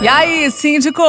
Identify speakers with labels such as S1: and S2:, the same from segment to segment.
S1: E aí, síndico?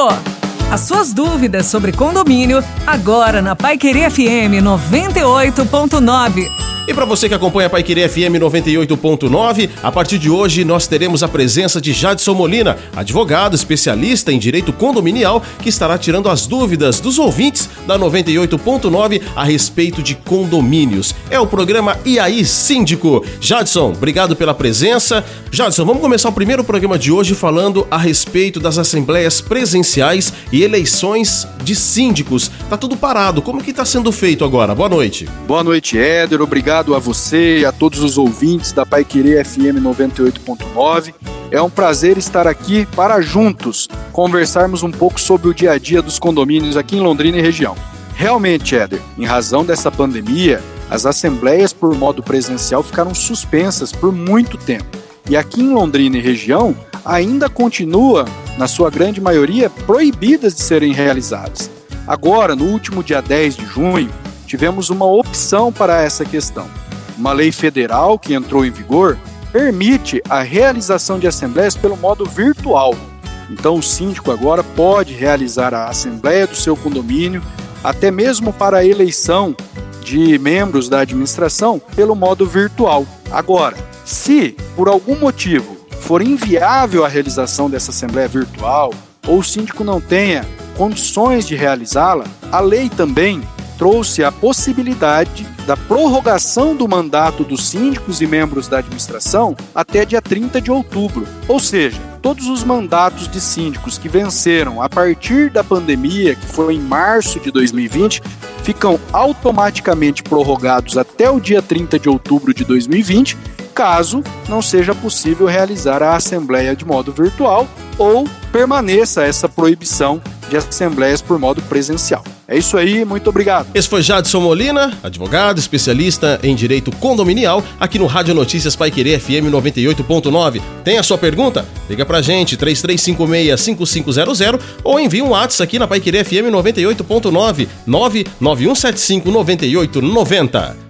S1: As suas dúvidas sobre condomínio agora na Pai Querer FM 98.9.
S2: E para você que acompanha a Paiquerê FM 98.9, a partir de hoje nós teremos a presença de Jadson Molina, advogado especialista em direito condominial, que estará tirando as dúvidas dos ouvintes da 98.9 a respeito de condomínios. É o programa E aí Síndico. Jadson, obrigado pela presença. Jadson, vamos começar o primeiro programa de hoje falando a respeito das assembleias presenciais e eleições de síndicos. Tá tudo parado. Como que tá sendo feito agora? Boa noite.
S3: Boa noite, Éder. Obrigado obrigado a você e a todos os ouvintes da Pai Querer FM 98.9. É um prazer estar aqui para juntos conversarmos um pouco sobre o dia a dia dos condomínios aqui em Londrina e região. Realmente, Éder, em razão dessa pandemia, as assembleias por modo presencial ficaram suspensas por muito tempo. E aqui em Londrina e região ainda continua, na sua grande maioria, proibidas de serem realizadas. Agora, no último dia 10 de junho, tivemos uma opção para essa questão. Uma lei federal que entrou em vigor permite a realização de assembleias pelo modo virtual. Então, o síndico agora pode realizar a assembleia do seu condomínio, até mesmo para a eleição de membros da administração, pelo modo virtual. Agora, se por algum motivo for inviável a realização dessa assembleia virtual ou o síndico não tenha condições de realizá-la, a lei também trouxe a possibilidade da prorrogação do mandato dos síndicos e membros da administração até dia 30 de outubro. Ou seja, todos os mandatos de síndicos que venceram a partir da pandemia, que foi em março de 2020, ficam automaticamente prorrogados até o dia 30 de outubro de 2020, caso não seja possível realizar a assembleia de modo virtual ou permaneça essa proibição de assembleias por modo presencial. É isso aí, muito obrigado.
S2: Esse foi Jadson Molina, advogado, especialista em direito condominial, aqui no Rádio Notícias Pai Querer FM 98.9. Tem a sua pergunta? Liga pra gente, 3356-5500 ou envia um WhatsApp aqui na Pai Querer FM 98.9, 99175 9890.